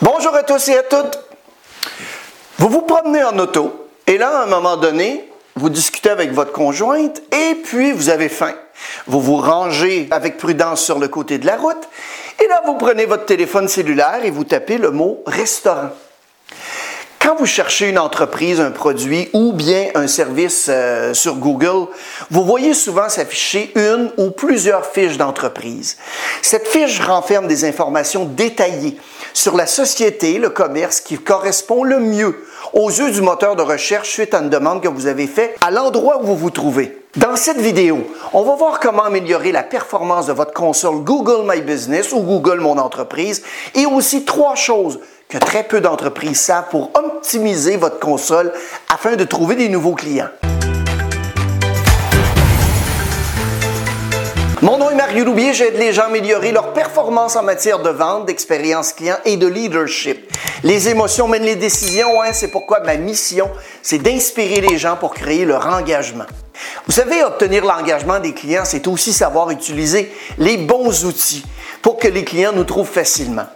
Bonjour à tous et à toutes. Vous vous promenez en auto et là, à un moment donné, vous discutez avec votre conjointe et puis vous avez faim. Vous vous rangez avec prudence sur le côté de la route et là, vous prenez votre téléphone cellulaire et vous tapez le mot restaurant. Quand vous cherchez une entreprise, un produit ou bien un service euh, sur Google, vous voyez souvent s'afficher une ou plusieurs fiches d'entreprise. Cette fiche renferme des informations détaillées sur la société, le commerce qui correspond le mieux aux yeux du moteur de recherche suite à une demande que vous avez faite à l'endroit où vous vous trouvez. Dans cette vidéo, on va voir comment améliorer la performance de votre console Google My Business ou Google Mon Entreprise et aussi trois choses que très peu d'entreprises savent pour optimiser votre console afin de trouver des nouveaux clients. Mon nom est Mario Loubier, j'aide les gens à améliorer leur performance en matière de vente, d'expérience client et de leadership. Les émotions mènent les décisions, hein, c'est pourquoi ma mission, c'est d'inspirer les gens pour créer leur engagement. Vous savez, obtenir l'engagement des clients, c'est aussi savoir utiliser les bons outils pour que les clients nous trouvent facilement.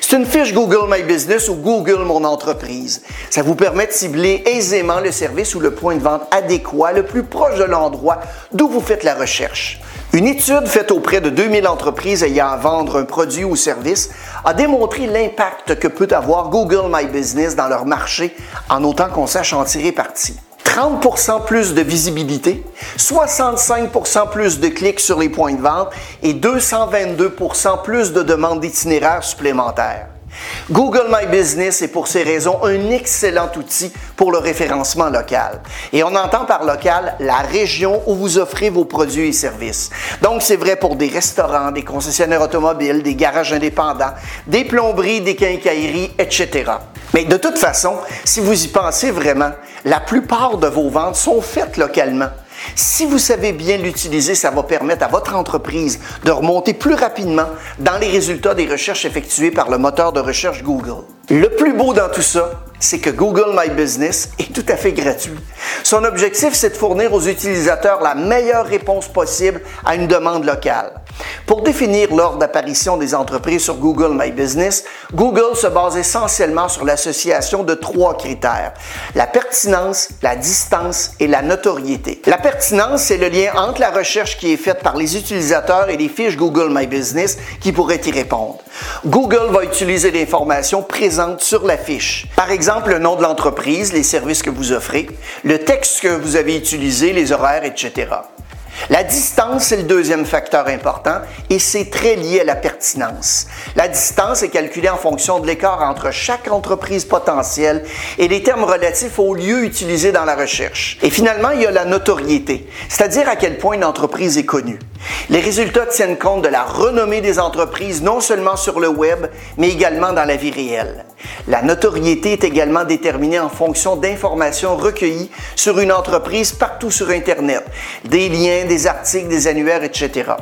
C'est une fiche Google My Business ou Google Mon Entreprise. Ça vous permet de cibler aisément le service ou le point de vente adéquat le plus proche de l'endroit d'où vous faites la recherche. Une étude faite auprès de 2000 entreprises ayant à vendre un produit ou service a démontré l'impact que peut avoir Google My Business dans leur marché en autant qu'on sache en tirer parti. 30% plus de visibilité, 65% plus de clics sur les points de vente et 222% plus de demandes d'itinéraires supplémentaires. Google My Business est pour ces raisons un excellent outil pour le référencement local. Et on entend par local la région où vous offrez vos produits et services. Donc c'est vrai pour des restaurants, des concessionnaires automobiles, des garages indépendants, des plomberies, des quincailleries, etc. Mais de toute façon, si vous y pensez vraiment, la plupart de vos ventes sont faites localement. Si vous savez bien l'utiliser, ça va permettre à votre entreprise de remonter plus rapidement dans les résultats des recherches effectuées par le moteur de recherche Google. Le plus beau dans tout ça, c'est que Google My Business est tout à fait gratuit. Son objectif, c'est de fournir aux utilisateurs la meilleure réponse possible à une demande locale. Pour définir l'ordre d'apparition des entreprises sur Google My Business, Google se base essentiellement sur l'association de trois critères. La pertinence, la distance et la notoriété. La pertinence, c'est le lien entre la recherche qui est faite par les utilisateurs et les fiches Google My Business qui pourraient y répondre. Google va utiliser l'information présente sur la fiche. Par exemple, le nom de l'entreprise, les services que vous offrez, le texte que vous avez utilisé, les horaires, etc. La distance, c'est le deuxième facteur important et c'est très lié à la pertinence. La distance est calculée en fonction de l'écart entre chaque entreprise potentielle et les termes relatifs au lieu utilisé dans la recherche. Et finalement, il y a la notoriété, c'est-à-dire à quel point une entreprise est connue. Les résultats tiennent compte de la renommée des entreprises non seulement sur le web, mais également dans la vie réelle. La notoriété est également déterminée en fonction d'informations recueillies sur une entreprise partout sur Internet, des liens, des articles, des annuaires, etc.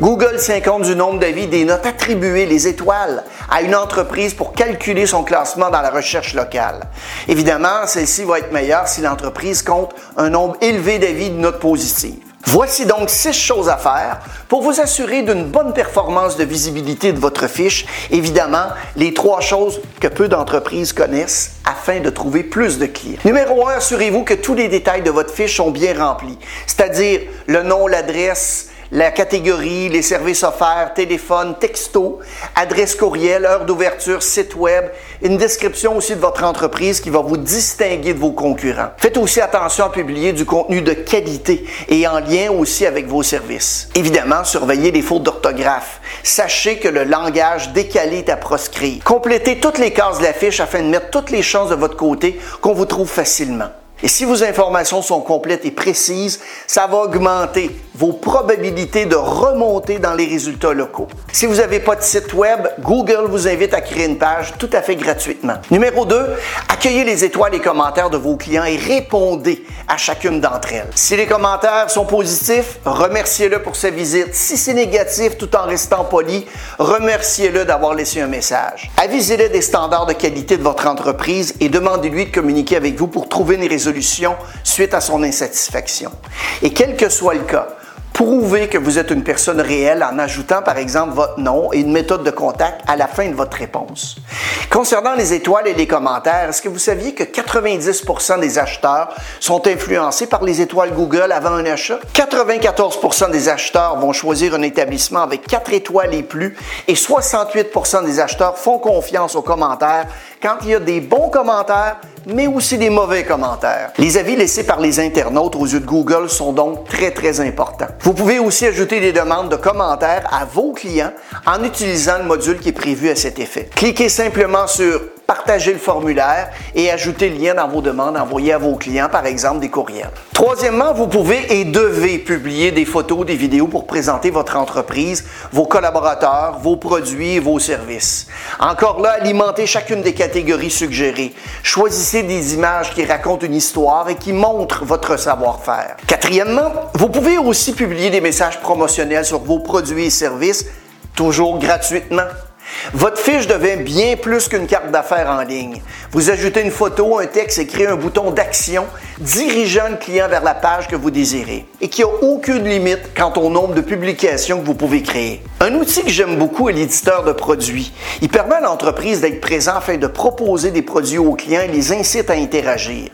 Google tient compte du nombre d'avis, des notes attribuées, les étoiles à une entreprise pour calculer son classement dans la recherche locale. Évidemment, celle-ci va être meilleure si l'entreprise compte un nombre élevé d'avis de notes positives. Voici donc six choses à faire pour vous assurer d'une bonne performance de visibilité de votre fiche. Évidemment, les trois choses que peu d'entreprises connaissent afin de trouver plus de clients. Numéro un, assurez-vous que tous les détails de votre fiche sont bien remplis, c'est-à-dire le nom, l'adresse, la catégorie, les services offerts, téléphone, texto, adresse courriel, heure d'ouverture, site web, une description aussi de votre entreprise qui va vous distinguer de vos concurrents. Faites aussi attention à publier du contenu de qualité et en lien aussi avec vos services. Évidemment, surveillez les fautes d'orthographe. Sachez que le langage décalé est à proscrire. Complétez toutes les cases de la fiche afin de mettre toutes les chances de votre côté qu'on vous trouve facilement. Et si vos informations sont complètes et précises, ça va augmenter vos probabilités de remonter dans les résultats locaux. Si vous n'avez pas de site web, Google vous invite à créer une page tout à fait gratuitement. Numéro 2, accueillez les étoiles et commentaires de vos clients et répondez à chacune d'entre elles. Si les commentaires sont positifs, remerciez-le pour sa visite. Si c'est négatif tout en restant poli, remerciez-le d'avoir laissé un message. Avisez-le des standards de qualité de votre entreprise et demandez-lui de communiquer avec vous pour trouver une résolution suite à son insatisfaction. Et quel que soit le cas, Prouvez que vous êtes une personne réelle en ajoutant par exemple votre nom et une méthode de contact à la fin de votre réponse. Concernant les étoiles et les commentaires, est-ce que vous saviez que 90% des acheteurs sont influencés par les étoiles Google avant un achat? 94% des acheteurs vont choisir un établissement avec 4 étoiles et plus et 68% des acheteurs font confiance aux commentaires quand il y a des bons commentaires mais aussi des mauvais commentaires. Les avis laissés par les internautes aux yeux de Google sont donc très très importants. Vous pouvez aussi ajouter des demandes de commentaires à vos clients en utilisant le module qui est prévu à cet effet. Cliquez simplement sur partager le formulaire et ajouter le lien dans vos demandes envoyées à vos clients, par exemple des courriels. Troisièmement, vous pouvez et devez publier des photos, des vidéos pour présenter votre entreprise, vos collaborateurs, vos produits et vos services. Encore là, alimentez chacune des catégories suggérées. Choisissez des images qui racontent une histoire et qui montrent votre savoir-faire. Quatrièmement, vous pouvez aussi publier des messages promotionnels sur vos produits et services, toujours gratuitement. Votre fiche devient bien plus qu'une carte d'affaires en ligne. Vous ajoutez une photo, un texte et créez un bouton d'action dirigeant le client vers la page que vous désirez et qui n'a aucune limite quant au nombre de publications que vous pouvez créer. Un outil que j'aime beaucoup est l'éditeur de produits. Il permet à l'entreprise d'être présent afin de proposer des produits aux clients et les incite à interagir.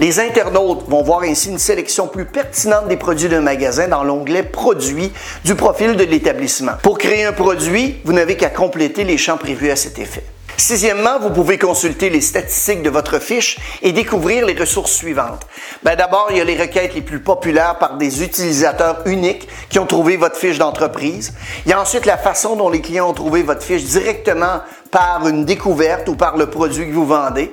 Les internautes vont voir ainsi une sélection plus pertinente des produits d'un magasin dans l'onglet Produits du profil de l'établissement. Pour créer un produit, vous n'avez qu'à compléter les champs prévus à cet effet. Sixièmement, vous pouvez consulter les statistiques de votre fiche et découvrir les ressources suivantes. Ben, D'abord, il y a les requêtes les plus populaires par des utilisateurs uniques qui ont trouvé votre fiche d'entreprise. Il y a ensuite la façon dont les clients ont trouvé votre fiche directement par une découverte ou par le produit que vous vendez.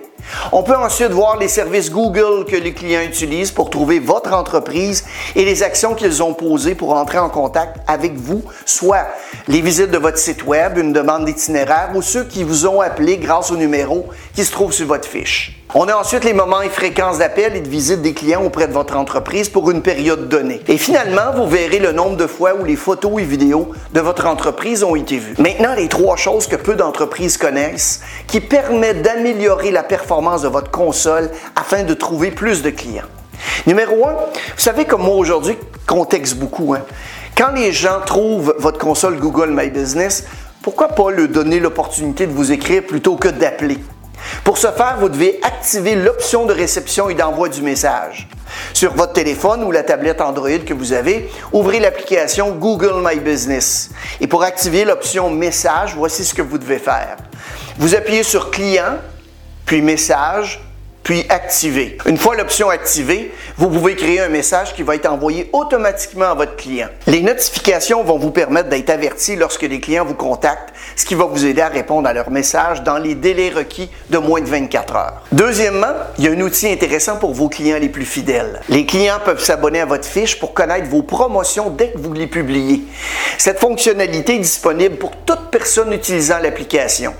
On peut ensuite voir les services Google que les clients utilisent pour trouver votre entreprise et les actions qu'ils ont posées pour entrer en contact avec vous, soit les visites de votre site web, une demande d'itinéraire ou ceux qui vous ont appelé grâce au numéro qui se trouve sur votre fiche. On a ensuite les moments et fréquences d'appels et de visites des clients auprès de votre entreprise pour une période donnée. Et finalement, vous verrez le nombre de fois où les photos et vidéos de votre entreprise ont été vues. Maintenant, les trois choses que peu d'entreprises connaissent qui permettent d'améliorer la performance de votre console afin de trouver plus de clients. Numéro un, vous savez comme moi aujourd'hui, contexte beaucoup. Hein? Quand les gens trouvent votre console Google My Business, pourquoi pas leur donner l'opportunité de vous écrire plutôt que d'appeler? Pour ce faire, vous devez activer l'option de réception et d'envoi du message. Sur votre téléphone ou la tablette Android que vous avez, ouvrez l'application Google My Business. Et pour activer l'option Message, voici ce que vous devez faire. Vous appuyez sur Client, puis Message, puis activer. Une fois l'option activée, vous pouvez créer un message qui va être envoyé automatiquement à votre client. Les notifications vont vous permettre d'être avertis lorsque les clients vous contactent, ce qui va vous aider à répondre à leurs messages dans les délais requis de moins de 24 heures. Deuxièmement, il y a un outil intéressant pour vos clients les plus fidèles. Les clients peuvent s'abonner à votre fiche pour connaître vos promotions dès que vous les publiez. Cette fonctionnalité est disponible pour toute personne utilisant l'application.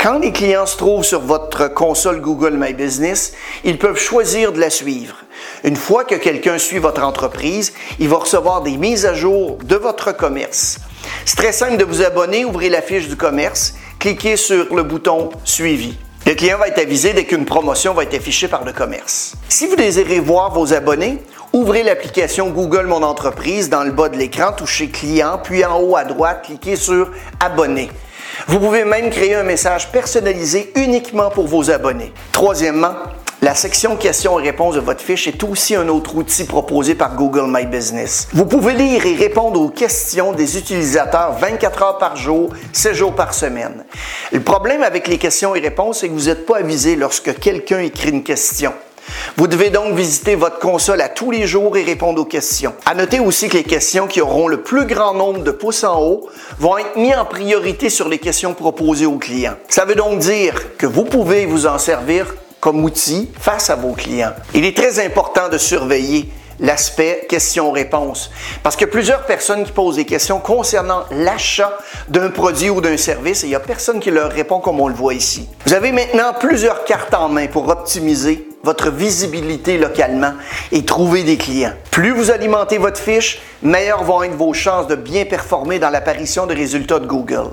Quand les clients se trouvent sur votre console Google My Business, ils peuvent choisir de la suivre. Une fois que quelqu'un suit votre entreprise, il va recevoir des mises à jour de votre commerce. C'est très simple de vous abonner, ouvrez la fiche du commerce, cliquez sur le bouton Suivi. Le client va être avisé dès qu'une promotion va être affichée par le commerce. Si vous désirez voir vos abonnés, ouvrez l'application Google Mon Entreprise dans le bas de l'écran, touchez Client, puis en haut à droite, cliquez sur Abonner. Vous pouvez même créer un message personnalisé uniquement pour vos abonnés. Troisièmement, la section questions et réponses de votre fiche est aussi un autre outil proposé par Google My Business. Vous pouvez lire et répondre aux questions des utilisateurs 24 heures par jour, 7 jours par semaine. Le problème avec les questions et réponses, c'est que vous n'êtes pas avisé lorsque quelqu'un écrit une question. Vous devez donc visiter votre console à tous les jours et répondre aux questions. À noter aussi que les questions qui auront le plus grand nombre de pouces en haut vont être mises en priorité sur les questions proposées aux clients. Ça veut donc dire que vous pouvez vous en servir comme outil face à vos clients. Il est très important de surveiller l'aspect question-réponse. Parce a plusieurs personnes qui posent des questions concernant l'achat d'un produit ou d'un service et il n'y a personne qui leur répond comme on le voit ici. Vous avez maintenant plusieurs cartes en main pour optimiser votre visibilité localement et trouver des clients. Plus vous alimentez votre fiche, meilleures vont être vos chances de bien performer dans l'apparition de résultats de Google.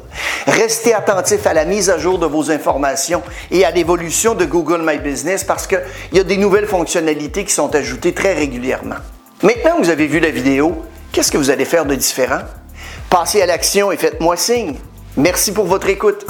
Restez attentif à la mise à jour de vos informations et à l'évolution de Google My Business parce qu'il y a des nouvelles fonctionnalités qui sont ajoutées très régulièrement. Maintenant que vous avez vu la vidéo, Qu'est-ce que vous allez faire de différent? Passez à l'action et faites-moi signe. Merci pour votre écoute.